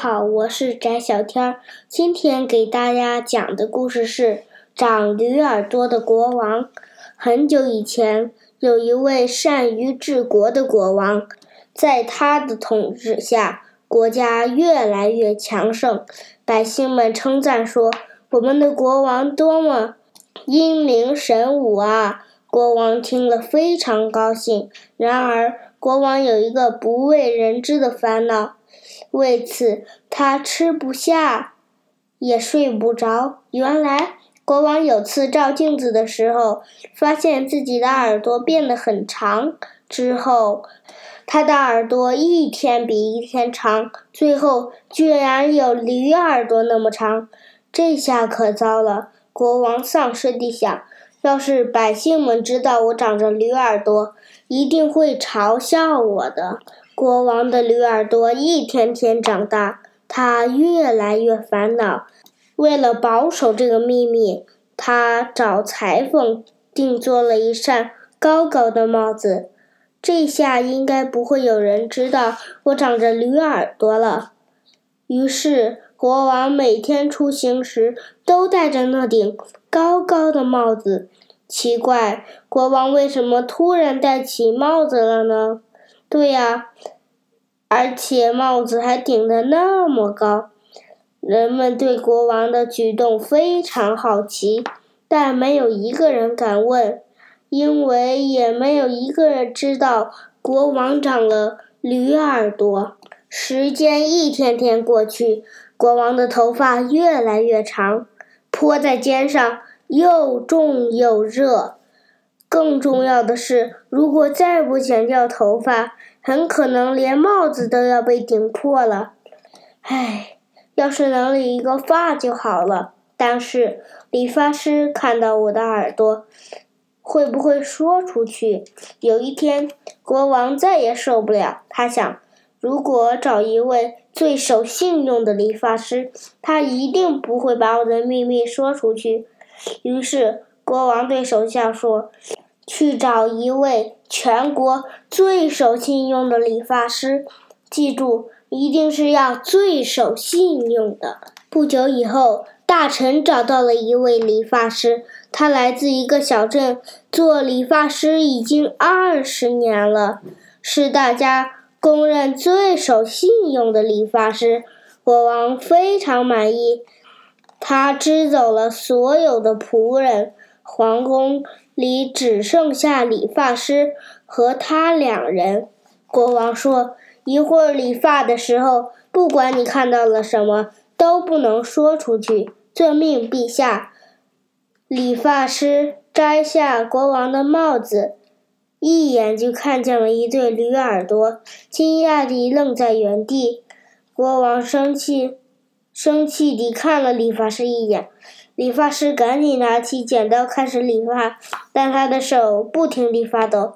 好，我是翟小天儿。今天给大家讲的故事是《长驴耳朵的国王》。很久以前，有一位善于治国的国王，在他的统治下，国家越来越强盛。百姓们称赞说：“我们的国王多么英明神武啊！”国王听了非常高兴。然而，国王有一个不为人知的烦恼。为此，他吃不下，也睡不着。原来，国王有次照镜子的时候，发现自己的耳朵变得很长。之后，他的耳朵一天比一天长，最后居然有驴耳朵那么长。这下可糟了！国王丧失地想：要是百姓们知道我长着驴耳朵，一定会嘲笑我的。国王的驴耳朵一天天长大，他越来越烦恼。为了保守这个秘密，他找裁缝定做了一扇高高的帽子。这下应该不会有人知道我长着驴耳朵了。于是，国王每天出行时都戴着那顶高高的帽子。奇怪，国王为什么突然戴起帽子了呢？对呀，而且帽子还顶得那么高，人们对国王的举动非常好奇，但没有一个人敢问，因为也没有一个人知道国王长了驴耳朵。时间一天天过去，国王的头发越来越长，泼在肩上又重又热。更重要的是，如果再不剪掉头发，很可能连帽子都要被顶破了。唉，要是能理一个发就好了。但是理发师看到我的耳朵，会不会说出去？有一天，国王再也受不了，他想，如果找一位最守信用的理发师，他一定不会把我的秘密说出去。于是。国王对手下说：“去找一位全国最守信用的理发师，记住，一定是要最守信用的。”不久以后，大臣找到了一位理发师，他来自一个小镇，做理发师已经二十年了，是大家公认最守信用的理发师。国王非常满意，他支走了所有的仆人。皇宫里只剩下理发师和他两人。国王说：“一会儿理发的时候，不管你看到了什么，都不能说出去。”遵命，陛下。理发师摘下国王的帽子，一眼就看见了一对驴耳朵，惊讶地愣在原地。国王生气，生气地看了理发师一眼。理发师赶紧拿起剪刀开始理发，但他的手不停地发抖。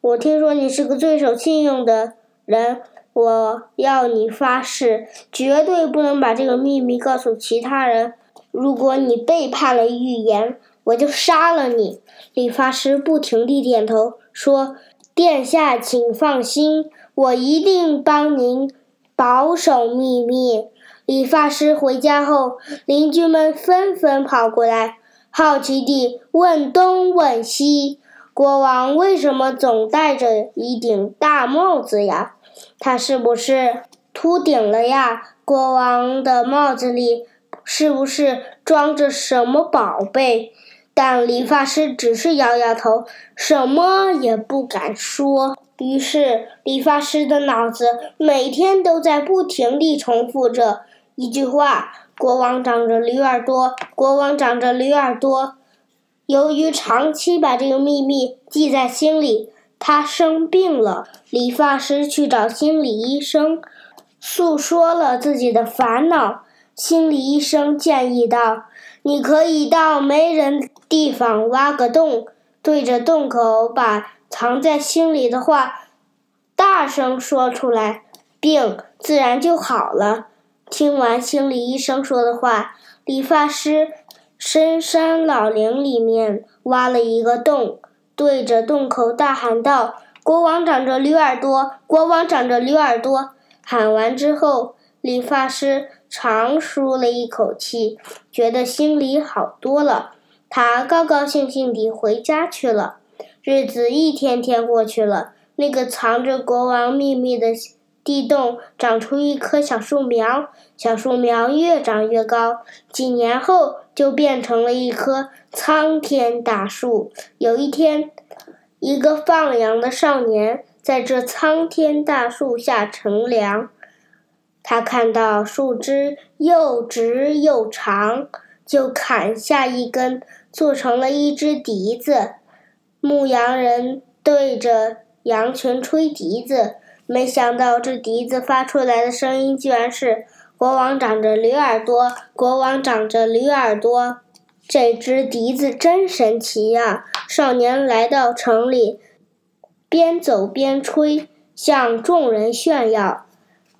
我听说你是个最守信用的人，我要你发誓，绝对不能把这个秘密告诉其他人。如果你背叛了预言，我就杀了你。理发师不停地点头说：“殿下，请放心，我一定帮您保守秘密。”理发师回家后，邻居们纷纷跑过来，好奇地问东问西：“国王为什么总戴着一顶大帽子呀？他是不是秃顶了呀？国王的帽子里是不是装着什么宝贝？”但理发师只是摇摇头，什么也不敢说。于是，理发师的脑子每天都在不停地重复着。一句话，国王长着驴耳朵，国王长着驴耳朵。由于长期把这个秘密记在心里，他生病了。理发师去找心理医生，诉说了自己的烦恼。心理医生建议道：“你可以到没人地方挖个洞，对着洞口把藏在心里的话大声说出来，病自然就好了。”听完心理医生说的话，理发师深山老林里面挖了一个洞，对着洞口大喊道：“国王长着驴耳朵，国王长着驴耳朵。”喊完之后，理发师长舒了一口气，觉得心里好多了。他高高兴兴地回家去了。日子一天天过去了，那个藏着国王秘密的地洞长出一棵小树苗，小树苗越长越高，几年后就变成了一棵苍天大树。有一天，一个放羊的少年在这苍天大树下乘凉。他看到树枝又直又长，就砍下一根，做成了一只笛子。牧羊人对着羊群吹笛子，没想到这笛子发出来的声音居然是“国王长着驴耳朵，国王长着驴耳朵”。这只笛子真神奇呀！少年来到城里，边走边吹，向众人炫耀。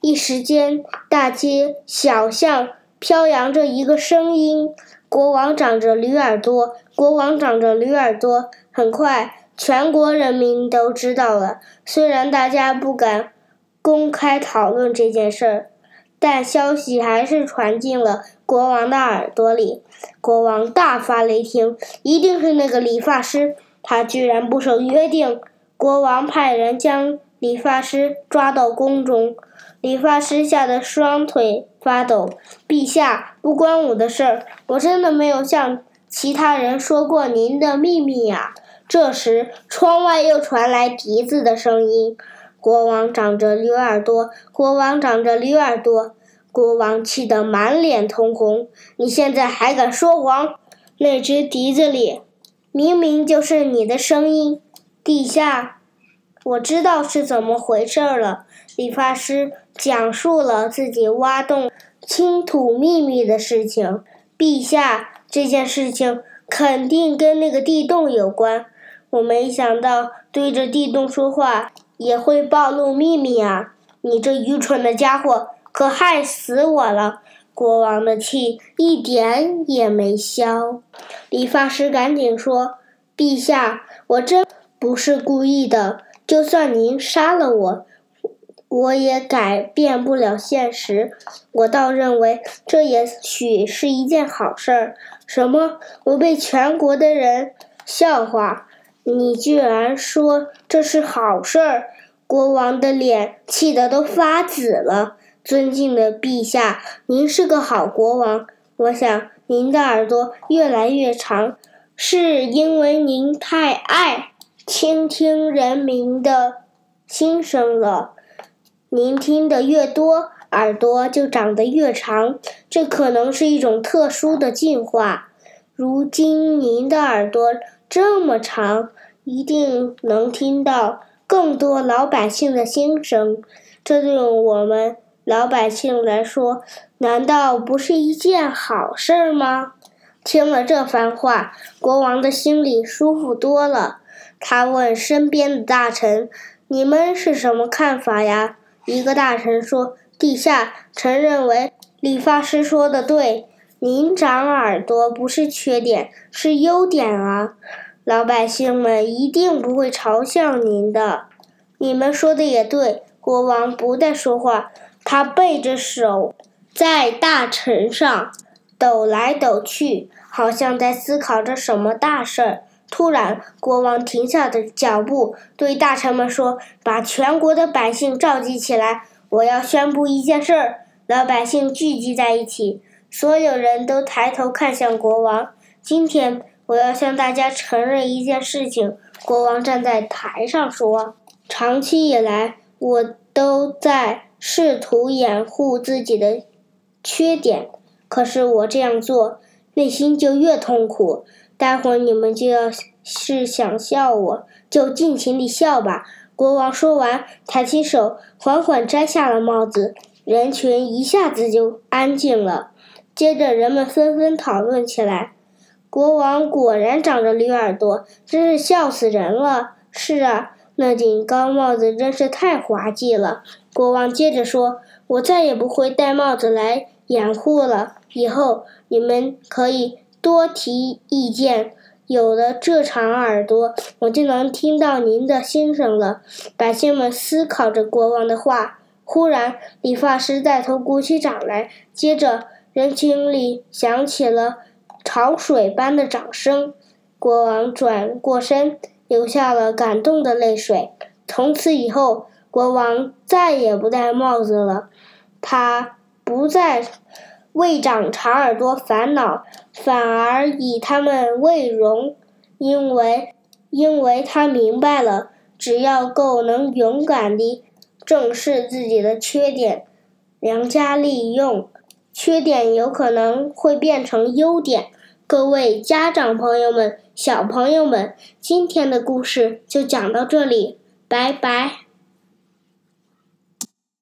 一时间，大街小巷飘扬着一个声音：“国王长着驴耳朵，国王长着驴耳朵。”很快，全国人民都知道了。虽然大家不敢公开讨论这件事儿，但消息还是传进了国王的耳朵里。国王大发雷霆：“一定是那个理发师，他居然不守约定！”国王派人将理发师抓到宫中。理发师吓得双腿发抖。陛下，不关我的事儿，我真的没有向其他人说过您的秘密呀。这时，窗外又传来笛子的声音：“国王长着驴耳朵，国王长着驴耳朵。”国王气得满脸通红。你现在还敢说谎？那只笛子里明明就是你的声音，陛下。我知道是怎么回事了。理发师讲述了自己挖洞清土秘密的事情。陛下，这件事情肯定跟那个地洞有关。我没想到对着地洞说话也会暴露秘密啊！你这愚蠢的家伙，可害死我了！国王的气一点也没消。理发师赶紧说：“陛下，我真不是故意的。”就算您杀了我，我也改变不了现实。我倒认为这也许是一件好事儿。什么？我被全国的人笑话？你居然说这是好事儿？国王的脸气得都发紫了。尊敬的陛下，您是个好国王。我想您的耳朵越来越长，是因为您太爱。倾听人民的心声了。您听得越多，耳朵就长得越长。这可能是一种特殊的进化。如今您的耳朵这么长，一定能听到更多老百姓的心声。这对我们老百姓来说，难道不是一件好事吗？听了这番话，国王的心里舒服多了。他问身边的大臣：“你们是什么看法呀？”一个大臣说：“陛下，臣认为理发师说的对，您长耳朵不是缺点，是优点啊！老百姓们一定不会嘲笑您的。”你们说的也对。国王不再说话，他背着手在大臣上抖来抖去，好像在思考着什么大事儿。突然，国王停下的脚步，对大臣们说：“把全国的百姓召集起来，我要宣布一件事儿。”老百姓聚集在一起，所有人都抬头看向国王。今天，我要向大家承认一件事情。国王站在台上说：“长期以来，我都在试图掩护自己的缺点，可是我这样做，内心就越痛苦。”待会儿你们就要是想笑我，就尽情地笑吧。国王说完，抬起手，缓缓摘下了帽子。人群一下子就安静了。接着，人们纷纷讨论起来：“国王果然长着驴耳朵，真是笑死人了。”是啊，那顶高帽子真是太滑稽了。国王接着说：“我再也不会戴帽子来掩护了。以后你们可以。”多提意见，有了这场耳朵，我就能听到您的心声了。百姓们思考着国王的话，忽然，理发师带头鼓起掌来，接着人群里响起了潮水般的掌声。国王转过身，流下了感动的泪水。从此以后，国王再也不戴帽子了。他不再为长长耳朵烦恼，反而以他们为荣，因为因为他明白了，只要够能勇敢地正视自己的缺点，良加利用，缺点有可能会变成优点。各位家长朋友们、小朋友们，今天的故事就讲到这里，拜拜。